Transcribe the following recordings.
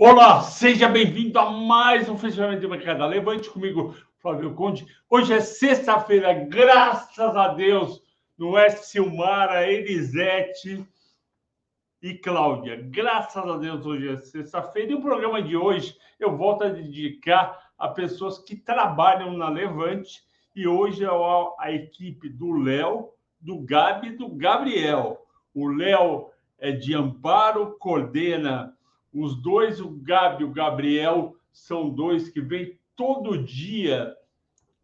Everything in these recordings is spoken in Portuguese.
Olá, seja bem-vindo a mais um fechamento de mercado. Levante comigo, Flávio Conde. Hoje é sexta-feira, graças a Deus, no Oeste Silmara, Elisete e Cláudia. Graças a Deus, hoje é sexta-feira. E o programa de hoje eu volto a dedicar a pessoas que trabalham na Levante. E hoje é a equipe do Léo, do Gabi e do Gabriel. O Léo é de Amparo, coordena os dois, o Gabi e o Gabriel, são dois que vêm todo dia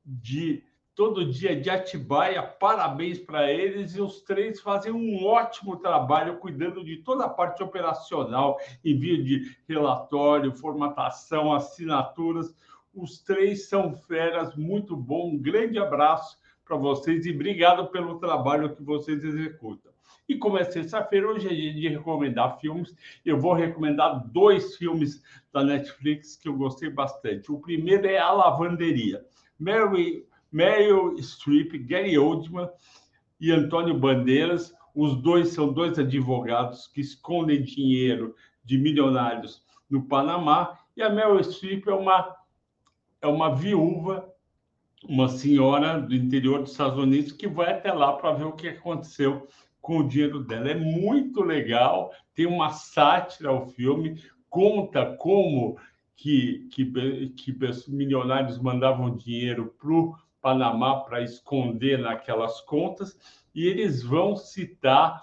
de todo dia de Atibaia. Parabéns para eles e os três fazem um ótimo trabalho cuidando de toda a parte operacional, envio de relatório, formatação, assinaturas. Os três são feras, muito bom. Um grande abraço para vocês e obrigado pelo trabalho que vocês executam. E como é sexta-feira, hoje é dia de recomendar filmes. Eu vou recomendar dois filmes da Netflix que eu gostei bastante. O primeiro é A Lavanderia. Mary, Meryl Streep, Gary Oldman e Antônio Bandeiras. Os dois são dois advogados que escondem dinheiro de milionários no Panamá. E a Meryl Streep é uma, é uma viúva uma senhora do interior dos Estados Unidos que vai até lá para ver o que aconteceu com o dinheiro dela. É muito legal, tem uma sátira ao filme, conta como que, que, que milionários mandavam dinheiro para o Panamá para esconder naquelas contas, e eles vão citar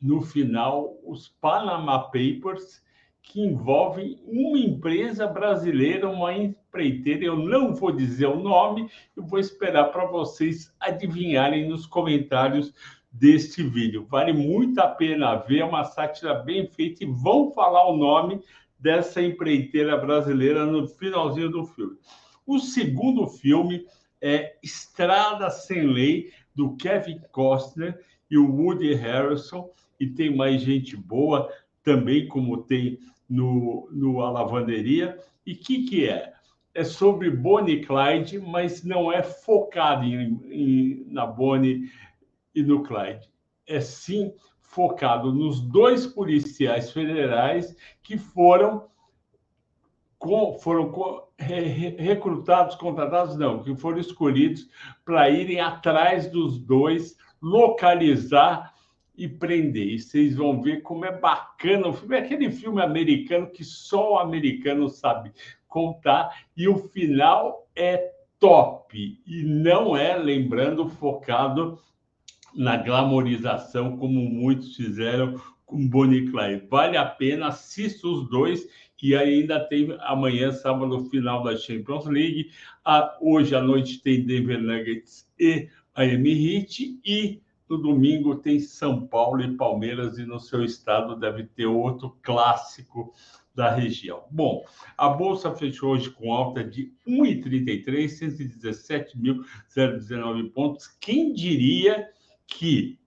no final os Panama Papers, que envolvem uma empresa brasileira, uma empreiteira. Eu não vou dizer o nome, eu vou esperar para vocês adivinharem nos comentários deste vídeo. Vale muito a pena ver, é uma sátira bem feita e vão falar o nome dessa empreiteira brasileira no finalzinho do filme. O segundo filme é Estrada Sem Lei, do Kevin Costner e o Woody Harrelson, e tem mais gente boa também, como tem no, no A Lavanderia. E o que, que é? É sobre Bonnie Clyde, mas não é focado em, em, na Bonnie e no Clyde. É sim focado nos dois policiais federais que foram com, foram com, re, recrutados, contratados, não, que foram escolhidos para irem atrás dos dois, localizar e prender. E vocês vão ver como é bacana o filme. É aquele filme americano que só o americano sabe contar, e o final é top. E não é, lembrando, focado na glamorização, como muitos fizeram com Bonnie Clyde. Vale a pena, assista os dois. E ainda tem amanhã, sábado, final da Champions League. Hoje à noite tem Denver Nuggets e Miami Heat. E no domingo tem São Paulo e Palmeiras. E no seu estado deve ter outro clássico da região. Bom, a bolsa fechou hoje com alta de 1,33, 117.019 pontos. Quem diria que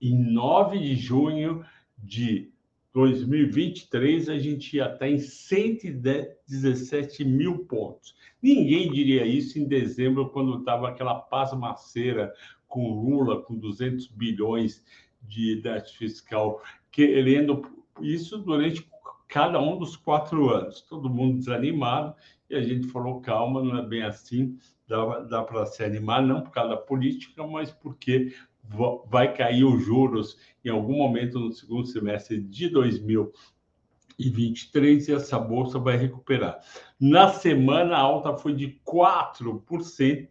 em 9 de junho de 2023 a gente ia estar em 117 mil pontos. Ninguém diria isso em dezembro, quando estava aquela pasmaceira com Lula, com 200 bilhões de déficit fiscal, querendo isso durante cada um dos quatro anos. Todo mundo desanimado, e a gente falou: calma, não é bem assim, dá, dá para se animar, não por causa da política, mas porque vai cair os juros em algum momento no segundo semestre de 2023 e essa bolsa vai recuperar. Na semana, a alta foi de 4%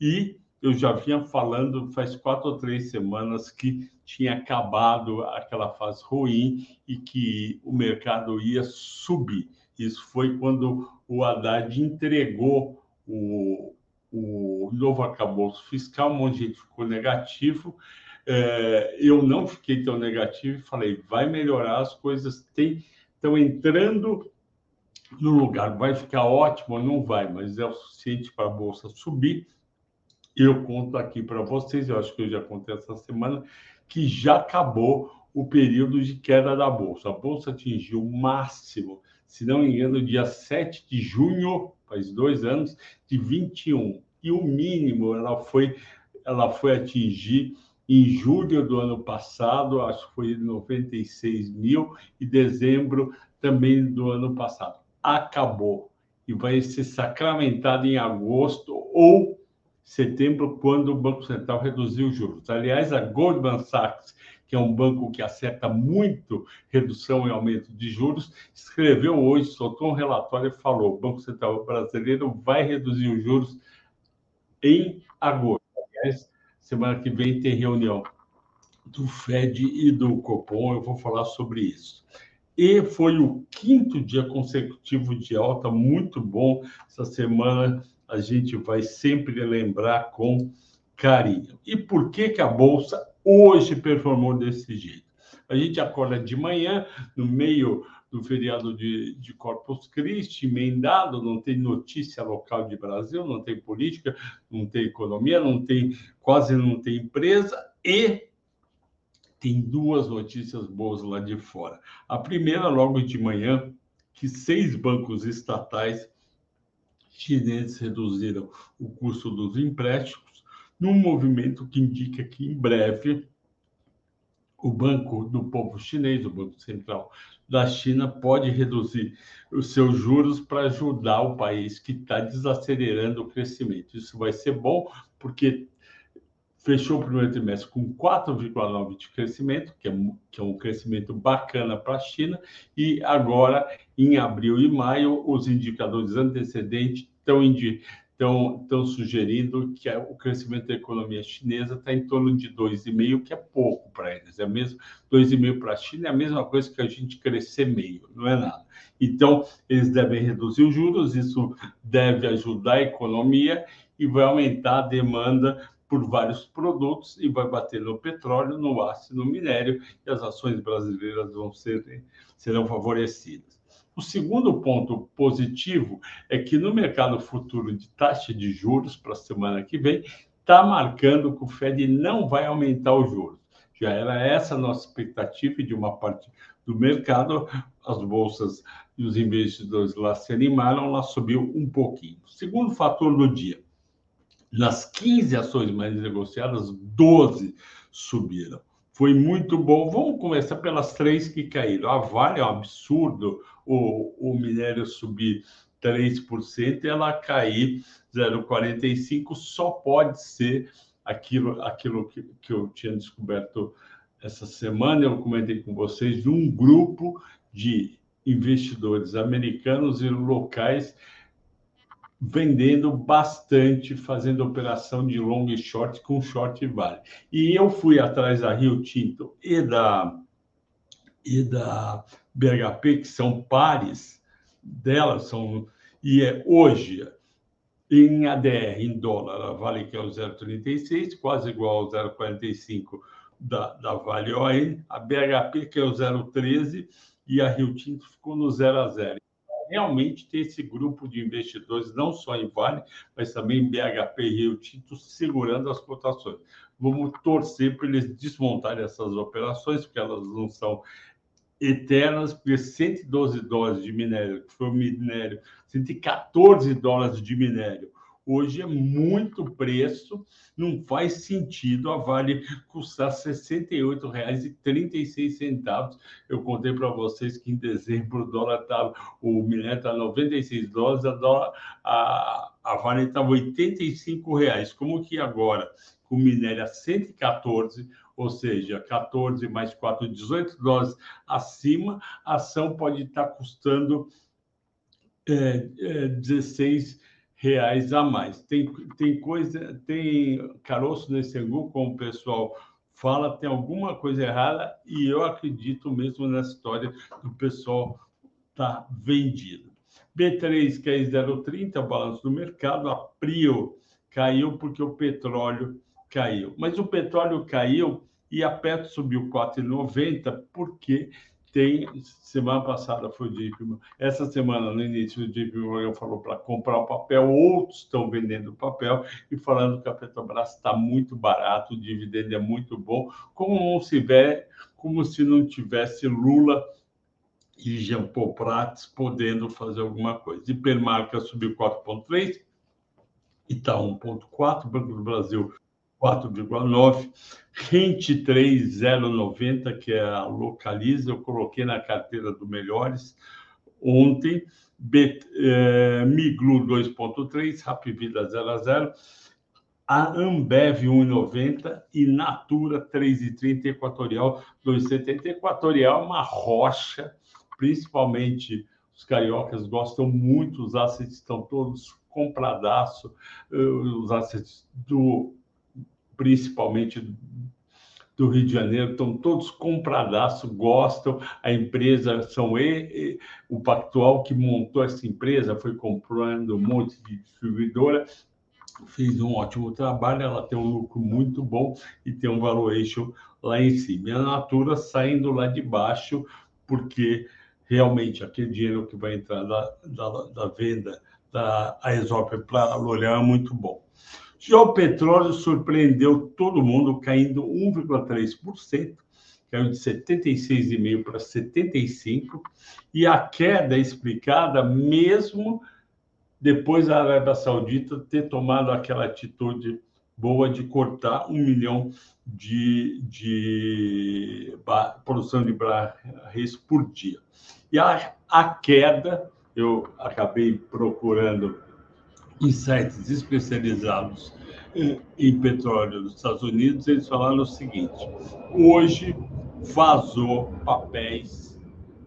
e eu já vinha falando faz quatro ou três semanas que tinha acabado aquela fase ruim e que o mercado ia subir. Isso foi quando o Haddad entregou o, o novo arcabouço fiscal, um monte de gente ficou negativo. É, eu não fiquei tão negativo e falei, vai melhorar, as coisas estão entrando no lugar. Vai ficar ótimo? Não vai, mas é o suficiente para a Bolsa subir. Eu conto aqui para vocês, eu acho que eu já contei essa semana, que já acabou o período de queda da Bolsa. A Bolsa atingiu o máximo, se não me engano, dia 7 de junho, faz dois anos, de 21 e o mínimo ela foi, ela foi atingir em julho do ano passado, acho que foi 96 mil, e dezembro também do ano passado. Acabou e vai ser sacramentado em agosto ou setembro, quando o Banco Central reduziu os juros. Aliás, a Goldman Sachs, que é um banco que acerta muito redução e aumento de juros, escreveu hoje, soltou um relatório e falou: o Banco Central brasileiro vai reduzir os juros em agosto. Aliás, semana que vem tem reunião do Fed e do Copom, eu vou falar sobre isso. E foi o quinto dia consecutivo de alta, muito bom. Essa semana a gente vai sempre lembrar com carinho. E por que, que a Bolsa hoje performou desse jeito? A gente acorda de manhã, no meio do feriado de, de Corpus Christi, emendado, não tem notícia local de Brasil, não tem política, não tem economia, não tem quase não tem empresa e tem duas notícias boas lá de fora. A primeira, logo de manhã, que seis bancos estatais chineses reduziram o custo dos empréstimos, num movimento que indica que em breve o Banco do Povo Chinês, o Banco Central da China, pode reduzir os seus juros para ajudar o país que está desacelerando o crescimento. Isso vai ser bom, porque fechou o primeiro trimestre com 4,9% de crescimento, que é, que é um crescimento bacana para a China, e agora, em abril e maio, os indicadores antecedentes estão, estão, sugerindo que o crescimento da economia chinesa está em torno de 2,5%, que é pouco para eles. É mesmo 2,5% para a China é a mesma coisa que a gente crescer meio, não é nada. Então, eles devem reduzir os juros, isso deve ajudar a economia e vai aumentar a demanda por vários produtos e vai bater no petróleo, no aço no minério, e as ações brasileiras vão ser, serão favorecidas. O segundo ponto positivo é que no mercado futuro de taxa de juros para a semana que vem, está marcando que o Fed não vai aumentar os juros. Já era essa a nossa expectativa de uma parte do mercado, as bolsas e os investidores lá se animaram, lá subiu um pouquinho. Segundo fator do dia, nas 15 ações mais negociadas, 12 subiram. Foi muito bom. Vamos começar pelas três que caíram. A Vale é um absurdo o, o minério subir 3% e ela cair 0,45%. Só pode ser aquilo, aquilo que, que eu tinha descoberto essa semana. Eu comentei com vocês de um grupo de investidores americanos e locais vendendo bastante, fazendo operação de long e short com short vale. E eu fui atrás da Rio Tinto e da e da BHP, que são pares delas, são e é hoje em ADR, em dólar, a Vale que é o 0,36, quase igual ao 0,45 da, da Vale ON, a BHP que é o 0,13 e a Rio Tinto ficou no 0 a 0 realmente ter esse grupo de investidores, não só em Vale, mas também em BHP e Rio Tinto, segurando as cotações. Vamos torcer para eles desmontarem essas operações, porque elas não são eternas, porque 112 dólares de minério, que foi o minério, 114 dólares de minério, Hoje é muito preço, não faz sentido a Vale custar R$ 68,36. Eu contei para vocês que em dezembro o dólar estava, o minério está 96 dólares, a, dólar, a, a Vale estava 85 reais. Como que agora, com o minério a 114, ou seja, 14 mais 4, 18 dólares acima, a ação pode estar custando é, é, 16 reais a mais. Tem, tem coisa, tem caroço nesse angu, como o pessoal fala, tem alguma coisa errada e eu acredito mesmo na história do pessoal tá vendido. B3 que é 0,30, balanço do mercado, a Prio caiu porque o petróleo caiu. Mas o petróleo caiu e a Petro subiu 4,90 porque tem semana passada foi o JP essa semana no início o JP Morgan falou para comprar o papel outros estão vendendo papel e falando que a Petrobras está muito barato o dividendo é muito bom como se vê como se não tivesse Lula e Jean Paul Prats podendo fazer alguma coisa Hipermarca subiu 4,3 e está 1,4 Banco do Brasil 4,9. Rente 3090, que é a Localiza, eu coloquei na carteira do Melhores ontem. Bet, eh, Miglu 2,3, Rapvida 0 a 0. A Ambev 1,90 e Natura 3,30 Equatorial 2,70. Equatorial é uma rocha, principalmente os cariocas gostam muito, os assets estão todos compradaço, eh, os assets do principalmente do Rio de Janeiro, estão todos compradaço, gostam, a empresa são e, o Pactual que montou essa empresa, foi comprando um monte de distribuidora, fez um ótimo trabalho, ela tem um lucro muito bom e tem um valuation lá em cima. E a Natura saindo lá de baixo, porque realmente aquele dinheiro que vai entrar da, da, da venda da Aesop para a L'Oréal é muito bom. Já o petróleo surpreendeu todo mundo, caindo 1,3%, caiu de 76,5 para 75, e a queda é explicada mesmo depois da Arábia Saudita ter tomado aquela atitude boa de cortar um milhão de, de produção de barris por dia. E a, a queda, eu acabei procurando em sites especializados em petróleo dos Estados Unidos, eles falaram o seguinte: hoje vazou papéis,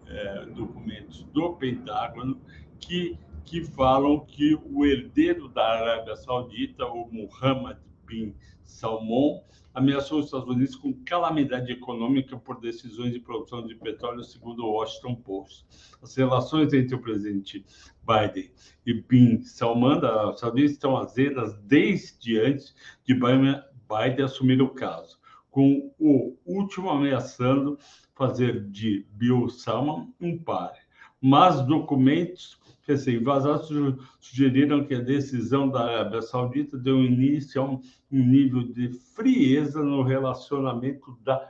é, documentos do Pentágono que, que falam que o herdeiro da Arábia Saudita, o Mohammed bin Salmon, ameaçou os Estados Unidos com calamidade econômica por decisões de produção de petróleo, segundo o Washington Post. As relações entre o presidente Biden e Bin Salman da Saudita estão azedas desde antes de Biden assumir o caso, com o último ameaçando fazer de Bill Salman um par. Mas documentos recém-vazados sugeriram que a decisão da Arábia Saudita deu início a um nível de frieza no relacionamento da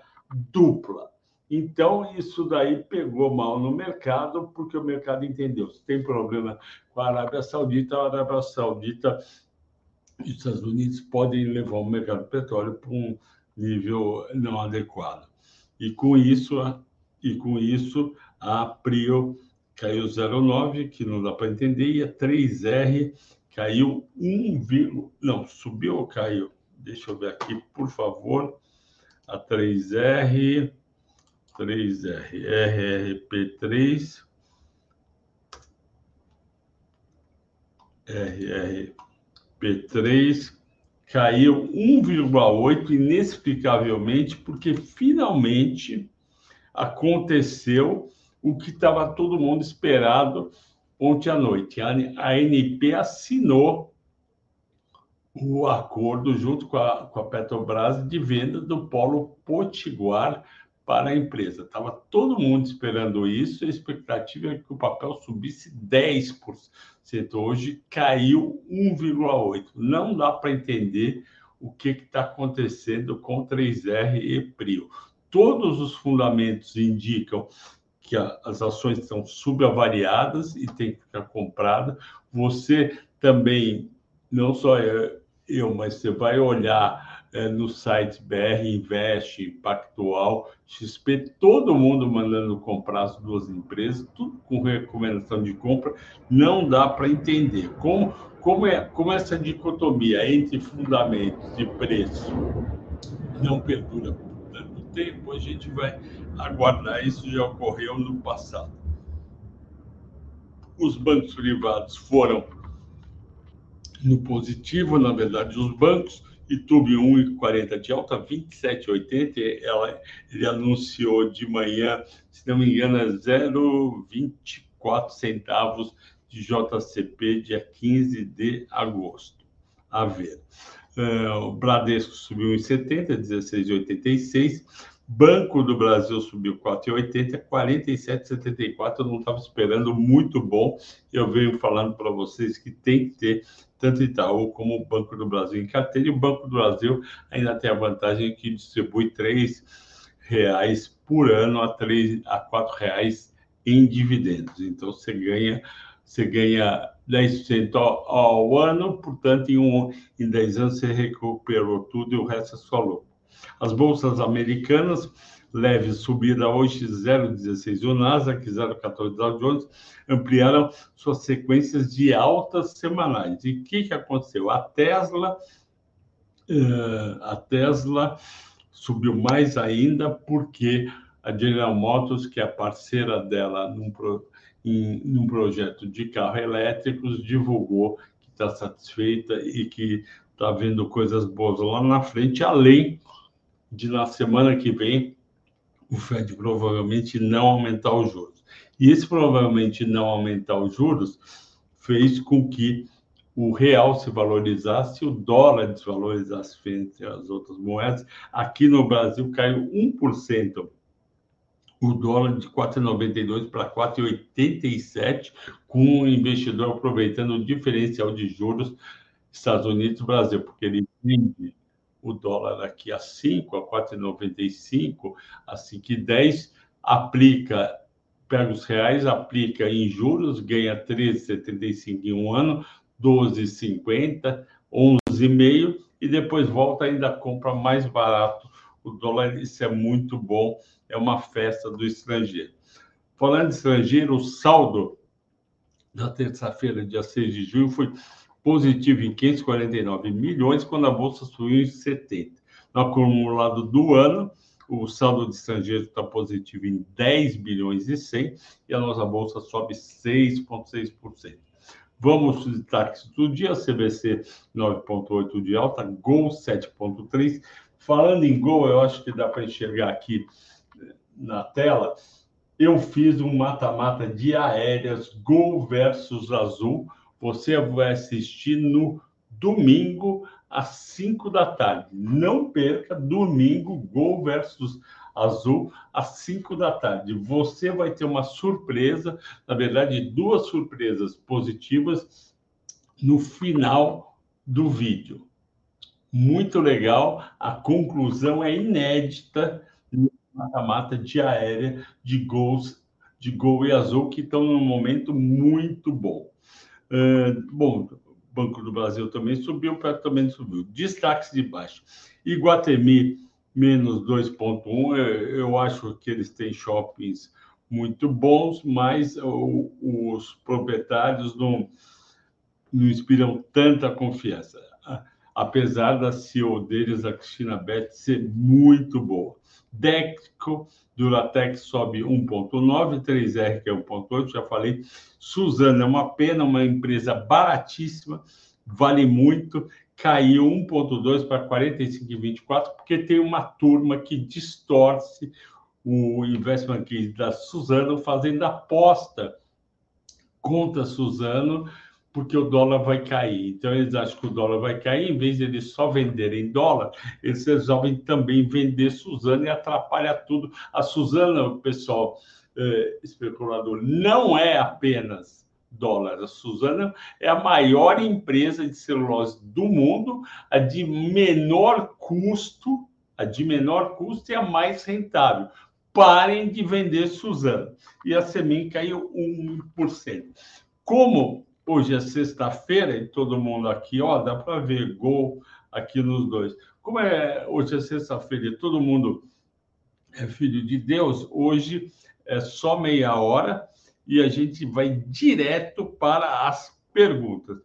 dupla. Então, isso daí pegou mal no mercado, porque o mercado entendeu. Se tem problema com a Arábia Saudita, a Arábia Saudita e os Estados Unidos podem levar o mercado do petróleo para um nível não adequado. E com isso, e com isso a Prio caiu 0,9, que não dá para entender, e a 3R caiu 1, não, subiu ou caiu? Deixa eu ver aqui, por favor. A 3R, 3R, RRP3, RRP3 caiu 1,8 inexplicavelmente, porque finalmente aconteceu o que estava todo mundo esperado ontem à noite. A ANP assinou o acordo junto com a, com a Petrobras de venda do polo Potiguar para a empresa. Estava todo mundo esperando isso, a expectativa é que o papel subisse 10%. Hoje caiu 1,8%. Não dá para entender o que está acontecendo com 3R e PRIO. Todos os fundamentos indicam que as ações estão subavaliadas e tem que ficar comprada. Você também, não só eu, mas você vai olhar é, no site BR Invest, Pactual, XP, todo mundo mandando comprar as duas empresas, tudo com recomendação de compra, não dá para entender como, como, é, como essa dicotomia entre fundamentos e preço não perdura por tanto tempo, a gente vai aguardar. Isso já ocorreu no passado. Os bancos privados foram no positivo, na verdade, os bancos. YouTube 1,40 de alta, 27,80. Ela, ele anunciou de manhã, se não me engano, é 0,24 centavos de JCP, dia 15 de agosto. A ver. Uh, o Bradesco subiu em 70, 16,86. Banco do Brasil subiu 4,80, 47,74. Eu não estava esperando, muito bom. Eu venho falando para vocês que tem que ter tanto Itaú como o Banco do Brasil em carteira. E o Banco do Brasil ainda tem a vantagem que distribui R$ reais por ano a, R$ a R$ reais em dividendos. Então você ganha, você ganha 10% ao, ao ano, portanto, em, um, em 10 anos você recuperou tudo e o resto é só lucro. As bolsas americanas, leve subida hoje 0,16 o Nasdaq, 0,14 Dow Jones, ampliaram suas sequências de altas semanais. E o que, que aconteceu? A Tesla, uh, a Tesla subiu mais ainda porque a General Motors, que é a parceira dela num, pro, em, num projeto de carro elétricos, divulgou que está satisfeita e que está vendo coisas boas lá na frente, além de na semana que vem o Fed provavelmente não aumentar os juros. E esse provavelmente não aumentar os juros fez com que o real se valorizasse, o dólar desvalorizasse frente às outras moedas. Aqui no Brasil caiu 1%. O dólar de 4,92 para 4,87, com o investidor aproveitando o diferencial de juros Estados Unidos Brasil, porque ele vende o dólar aqui a 5, a 4,95, a 5,10, aplica, pega os reais, aplica em juros, ganha 13,75 em um ano, 12,50, 11,5 e depois volta ainda compra mais barato o dólar. Isso é muito bom, é uma festa do estrangeiro. Falando de estrangeiro, o saldo da terça-feira, dia 6 de junho, foi positivo em 549 milhões, quando a bolsa subiu em 70. No acumulado do ano, o saldo de estrangeiro está positivo em 10 bilhões e 100 e a nossa bolsa sobe 6,6%. Vamos aos destaques do dia, CBC 9,8 de alta, Gol 7,3. Falando em Gol, eu acho que dá para enxergar aqui eh, na tela, eu fiz um mata-mata de aéreas Gol versus Azul, você vai assistir no domingo às 5 da tarde. Não perca, domingo, Gol versus Azul, às 5 da tarde. Você vai ter uma surpresa, na verdade, duas surpresas positivas no final do vídeo. Muito legal, a conclusão é inédita no mata-mata de aérea de gols de gol e azul que estão num momento muito bom. Uh, bom, Banco do Brasil também subiu, Petro também subiu. Destaques de baixo. Iguatemi, menos 2,1. Eu acho que eles têm shoppings muito bons, mas os proprietários não, não inspiram tanta confiança. Apesar da CEO deles, a Cristina Beth, ser muito boa. Deco, Duratex sobe 1,9, 3R que é 1,8, já falei. Suzana é uma pena, uma empresa baratíssima, vale muito, caiu 1,2 para 45,24, porque tem uma turma que distorce o investment case da Suzano, fazendo aposta contra Suzano porque o dólar vai cair. Então, eles acham que o dólar vai cair, em vez de eles só venderem dólar, eles resolvem também vender Suzana e atrapalha tudo. A Suzana, o pessoal eh, especulador, não é apenas dólar. A Suzana é a maior empresa de celulose do mundo, a de menor custo, a de menor custo e a mais rentável. Parem de vender Suzana. E a Semin caiu 1%. Como Hoje é sexta-feira e todo mundo aqui, ó, dá para ver gol aqui nos dois. Como é hoje é sexta-feira e todo mundo é filho de Deus, hoje é só meia hora e a gente vai direto para as perguntas.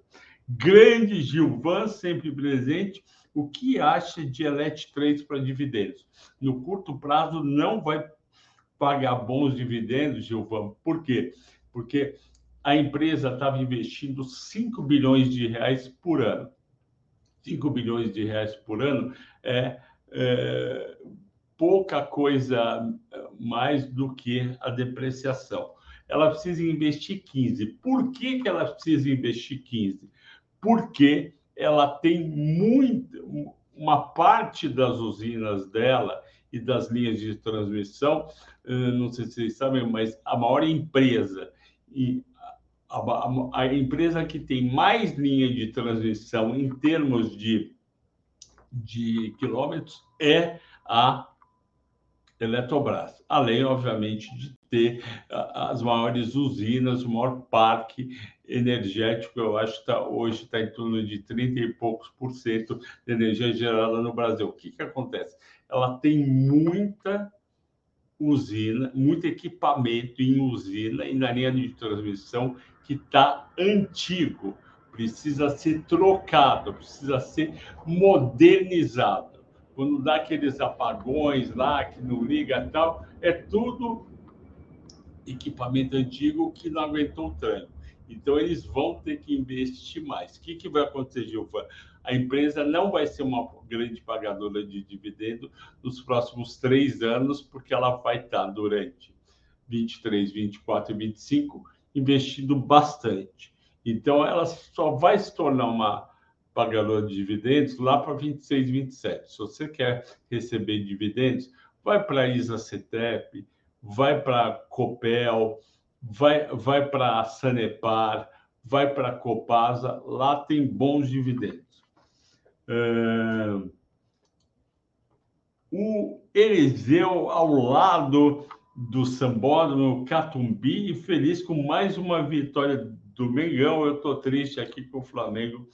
Grande Gilvan, sempre presente. O que acha de Elet 3 para dividendos? No curto prazo não vai pagar bons dividendos, Gilvan. Por quê? Porque a empresa estava investindo 5 bilhões de reais por ano. 5 bilhões de reais por ano é, é pouca coisa mais do que a depreciação. Ela precisa investir 15. Por que, que ela precisa investir 15? Porque ela tem muito, uma parte das usinas dela e das linhas de transmissão, não sei se vocês sabem, mas a maior empresa e a, a, empresa que tem mais linha de transmissão em termos de, de quilômetros é a Eletrobras, além, obviamente, de ter as maiores usinas, o maior parque energético, eu acho que tá, hoje está em torno de 30 e poucos por cento de energia gerada no Brasil. O que, que acontece? Ela tem muita usina, muito equipamento em usina e na linha de transmissão que está antigo, precisa ser trocado, precisa ser modernizado quando dá aqueles apagões lá que não liga tal, é tudo equipamento antigo que não aguentou o tranco. Então, eles vão ter que investir mais. O que, que vai acontecer, Gilvan? A empresa não vai ser uma grande pagadora de dividendo nos próximos três anos, porque ela vai estar durante 23, 24 e 25 investindo bastante. Então, ela só vai se tornar uma pagador de dividendos lá para 26, 27. Se você quer receber dividendos, vai para a ISA-CETEP, vai para a Copel, vai, vai para a Sanepar, vai para a Copasa, lá tem bons dividendos. É... O Eliseu, ao lado do Sambódromo Catumbi, feliz com mais uma vitória do Mengão. Eu estou triste aqui com o Flamengo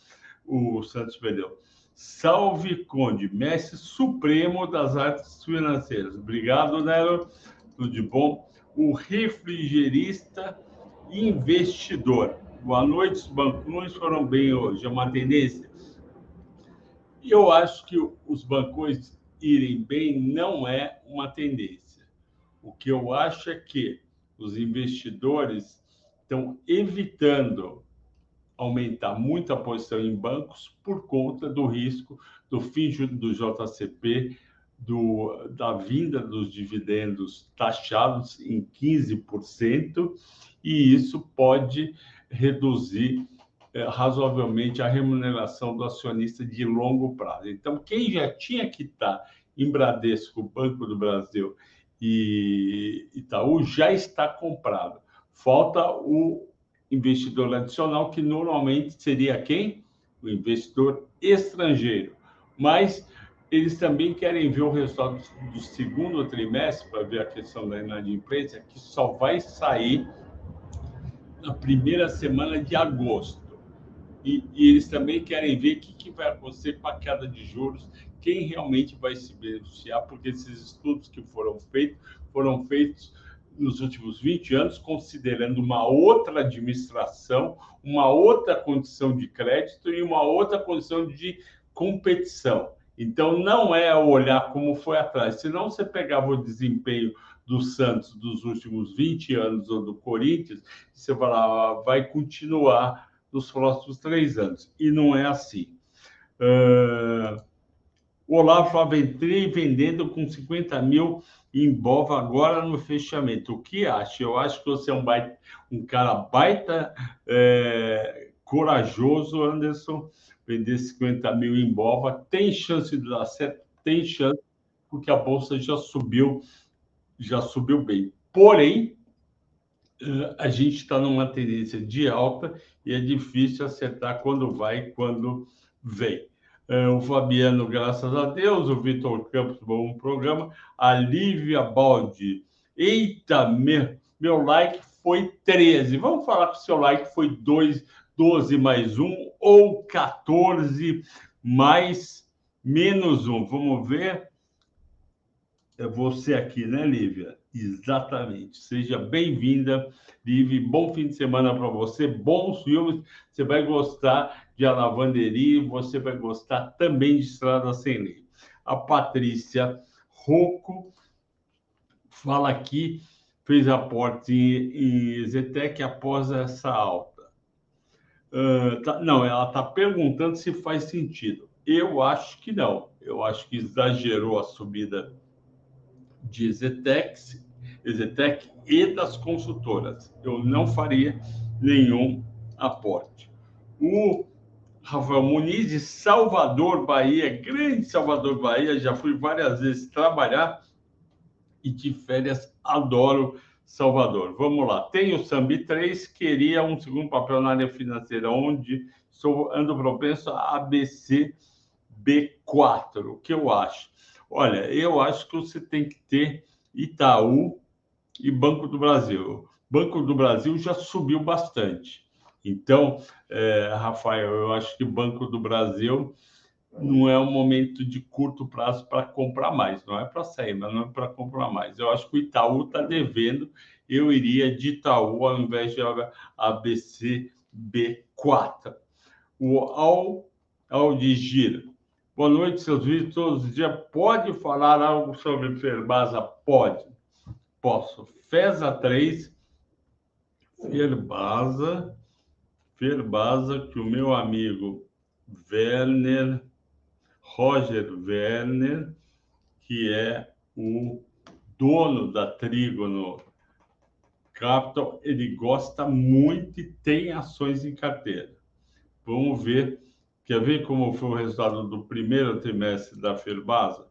o Santos perdeu. Salve Conde, mestre supremo das artes financeiras. Obrigado, Nero. Tudo de bom. O refrigerista investidor. Boa noite, os bancões foram bem hoje. É uma tendência. E eu acho que os bancões irem bem não é uma tendência. O que eu acho é que os investidores estão evitando aumentar muito a posição em bancos por conta do risco do fim do JCP, do, da vinda dos dividendos taxados em 15%, e isso pode reduzir é, razoavelmente a remuneração do acionista de longo prazo. Então, quem já tinha que estar em Bradesco, Banco do Brasil e Itaú já está comprado. Falta o investidor adicional, que normalmente seria quem? O investidor estrangeiro. Mas eles também querem ver o resultado do segundo trimestre, para ver a questão da inadimplência, que só vai sair na primeira semana de agosto. E, e eles também querem ver o que, que vai acontecer com a queda de juros, quem realmente vai se beneficiar, porque esses estudos que foram feitos foram feitos nos últimos 20 anos, considerando uma outra administração, uma outra condição de crédito e uma outra condição de competição. Então, não é olhar como foi atrás. Se não você pegava o desempenho do Santos dos últimos 20 anos ou do Corinthians, você falava, ah, vai continuar nos próximos três anos. E não é assim. Uh... O Olavo Aventri vendendo com 50 mil envolve agora no fechamento. O que acha? Eu acho que você é um, baita, um cara baita é, corajoso, Anderson. Vender 50 mil em Bova tem chance de dar certo, tem chance, porque a bolsa já subiu, já subiu bem. Porém, a gente está numa tendência de alta e é difícil acertar quando vai e quando vem. É, o Fabiano, graças a Deus, o Vitor Campos, bom programa, a Lívia Baldi. Eita, meu, meu like foi 13. Vamos falar que o seu like foi 2, 12 mais 1 ou 14 mais menos 1. Vamos ver. É você aqui, né, Lívia? Exatamente. Seja bem-vinda, Lívia. Bom fim de semana para você. Bons filmes. Você vai gostar de Lavanderia, você vai gostar também de Estrada Sem Lei. A Patrícia Rocco fala aqui, fez aporte em, em Zetec após essa alta. Uh, tá, não, ela está perguntando se faz sentido. Eu acho que não. Eu acho que exagerou a subida de Zetec e das consultoras. Eu não faria nenhum aporte. O Rafael Muniz, de Salvador, Bahia, grande Salvador, Bahia, já fui várias vezes trabalhar e de férias adoro Salvador. Vamos lá, tem o Sambi 3, queria um segundo papel na área financeira, onde sou, ando propenso a ABC B4, o que eu acho? Olha, eu acho que você tem que ter Itaú e Banco do Brasil. Banco do Brasil já subiu bastante. Então, é, Rafael, eu acho que Banco do Brasil não é um momento de curto prazo para comprar mais. Não é para sair, mas não é para comprar mais. Eu acho que o Itaú está devendo. Eu iria de Itaú ao invés de ABC B4. O Al. Boa noite, seus vídeos todos os dias. Pode falar algo sobre Ferbasa? Pode. Posso. FESA 3, Ferbasa, Ferbasa, que o meu amigo Werner Roger Werner, que é o dono da Trígono Capital, ele gosta muito e tem ações em carteira. Vamos ver. Quer ver como foi o resultado do primeiro trimestre da Ferbasa?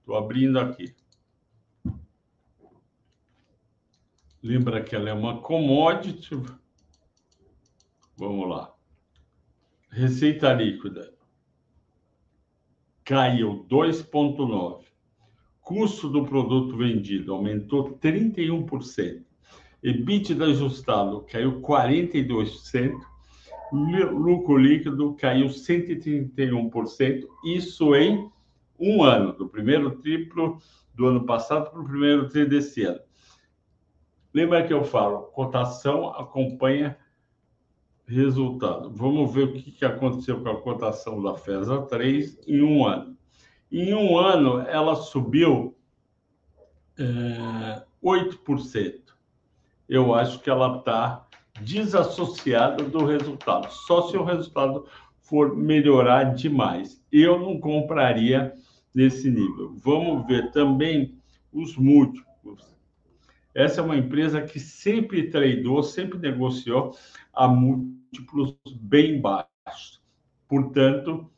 Estou abrindo aqui. Lembra que ela é uma commodity. Vamos lá. Receita líquida caiu 2,9%. Custo do produto vendido aumentou 31%. EBITDA ajustado caiu 42%. Lucro líquido caiu 131%. Isso em um ano, do primeiro triplo do ano passado para o primeiro tri desse ano. Lembra que eu falo, cotação acompanha resultado. Vamos ver o que aconteceu com a cotação da FESA 3 em um ano. Em um ano, ela subiu é, 8%. Eu acho que ela está desassociada do resultado. Só se o resultado for melhorar demais. Eu não compraria nesse nível. Vamos ver também os múltiplos. Essa é uma empresa que sempre tradou, sempre negociou a múltiplos múltiplos bem baixos. Portanto,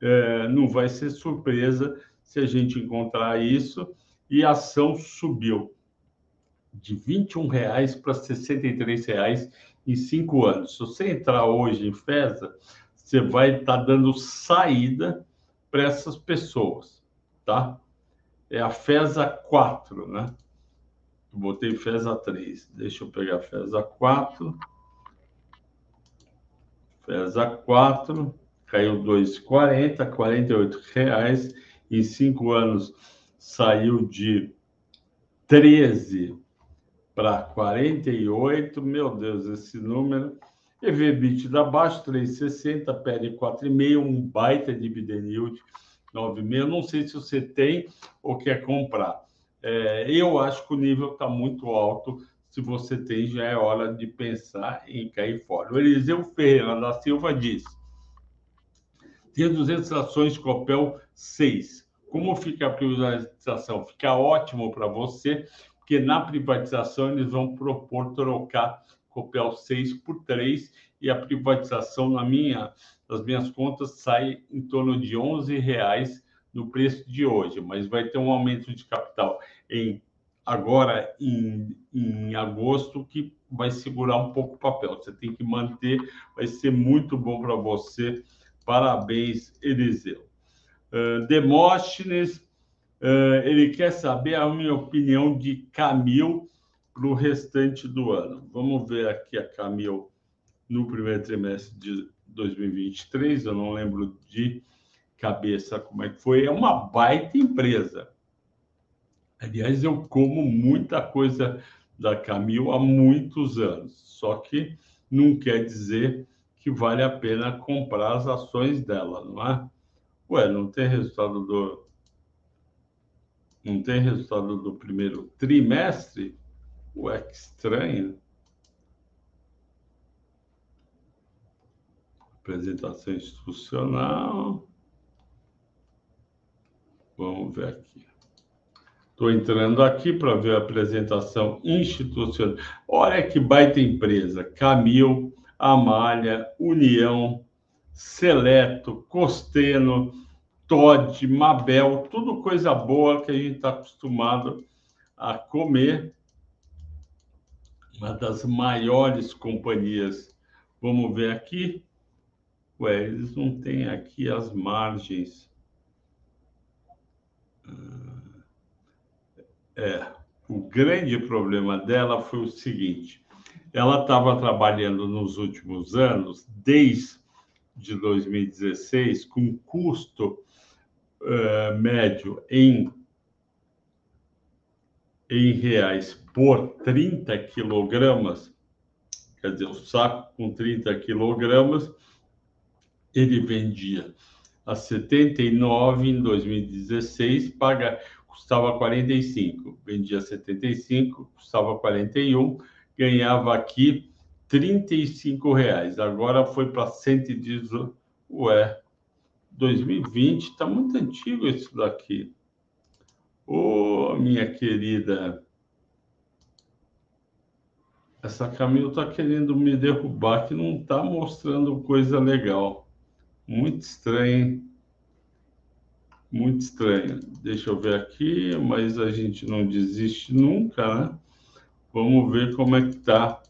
é, não vai ser surpresa se a gente encontrar isso. E a ação subiu de R$ 21,00 para R$ 63,00 em cinco anos. Se você entrar hoje em FESA, você vai estar tá dando saída para essas pessoas, tá? É a FESA 4, né? Eu botei FESA 3. Deixa eu pegar a FESA 4. FESA 4 caiu 2,40, 48 reais. Em cinco anos saiu de 13 para 48. Meu Deus, esse número. EV da baixo, 3,60, PL 4,5, um baita dividend yield 9,5. Não sei se você tem ou quer comprar. É, eu acho que o nível está muito alto se você tem, já é hora de pensar em cair fora. O Eliseu Ferreira da Silva diz: tem 200 ações Copel 6. Como fica a privatização? Fica ótimo para você, porque na privatização eles vão propor trocar Copel 6 por 3 e a privatização, na minha, nas minhas contas, sai em torno de 11 reais no preço de hoje, mas vai ter um aumento de capital em agora em, em agosto que vai segurar um pouco o papel. Você tem que manter, vai ser muito bom para você. Parabéns, Eliseu. Uh, Demóstenes, uh, ele quer saber a minha opinião de Camil para o restante do ano. Vamos ver aqui a Camil no primeiro trimestre de 2023. Eu não lembro de cabeça como é que foi. É uma baita empresa Aliás, eu como muita coisa da Camil há muitos anos, só que não quer dizer que vale a pena comprar as ações dela, não é? Ué, não tem resultado do não tem resultado do primeiro trimestre? Ué, que estranho. Apresentação institucional. Vamos ver aqui. Estou entrando aqui para ver a apresentação institucional. Olha que baita empresa. Camil, Amália, União, Seleto, Costeno, Todd, Mabel, tudo coisa boa que a gente está acostumado a comer. Uma das maiores companhias. Vamos ver aqui. Ué, eles não têm aqui as margens. Ah É, o grande problema dela foi o seguinte: ela estava trabalhando nos últimos anos, desde de 2016, com custo uh, médio em, em reais por 30 quilogramas, quer dizer, o saco com 30 quilogramas, ele vendia a 79 em 2016, paga, custava 45, vendia 75, custava 41 ganhava aqui 35 reais. Agora foi para 118. Ué, 2020 está muito antigo isso daqui. Ô, oh, minha querida. Essa Camila está querendo me derrubar, que não está mostrando coisa legal. Muito estranho, Muito estranho. Deixa eu ver aqui, mas a gente não desiste nunca, né? Vamos ver como é que está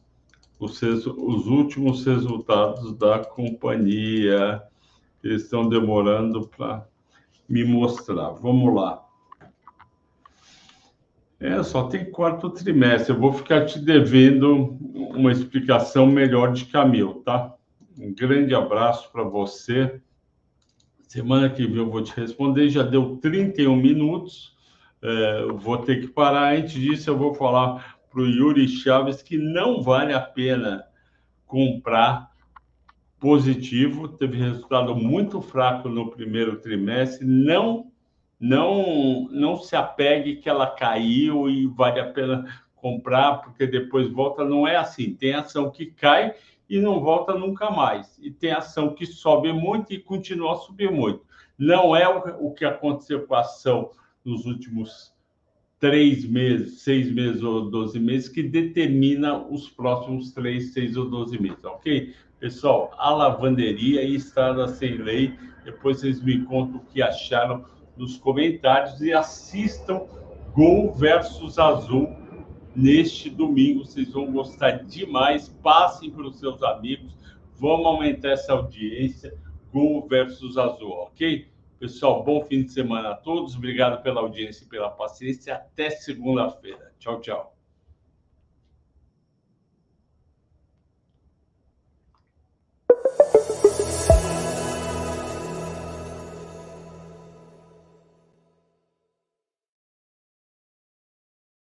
os, os últimos resultados da companhia. Eles estão demorando para me mostrar. Vamos lá. É, só tem quarto trimestre. Eu vou ficar te devendo uma explicação melhor de Camil, tá? Um grande abraço para você. Semana que vem eu vou te responder. Já deu 31 minutos. É, vou ter que parar. Antes disso, eu vou falar para o Yuri Chaves que não vale a pena comprar positivo, teve resultado muito fraco no primeiro trimestre, não não não se apegue que ela caiu e vale a pena comprar porque depois volta, não é assim. Tem ação que cai e não volta nunca mais. E tem ação que sobe muito e continua a subir muito. Não é o, que aconteceu com a ação nos últimos três meses, seis meses ou doze meses, que determina os próximos três, seis ou doze meses, ok? Pessoal, a lavanderia e estrada sem lei. Depois vocês me contam o que acharam nos comentários e assistam Gol versus Azul neste domingo. Vocês vão gostar demais. Passem para os seus amigos. Vamos aumentar essa audiência. Gol versus Azul, ok? Pessoal, bom fim de semana a todos. Obrigado pela audiência e pela paciência. Até segunda-feira. Tchau, tchau.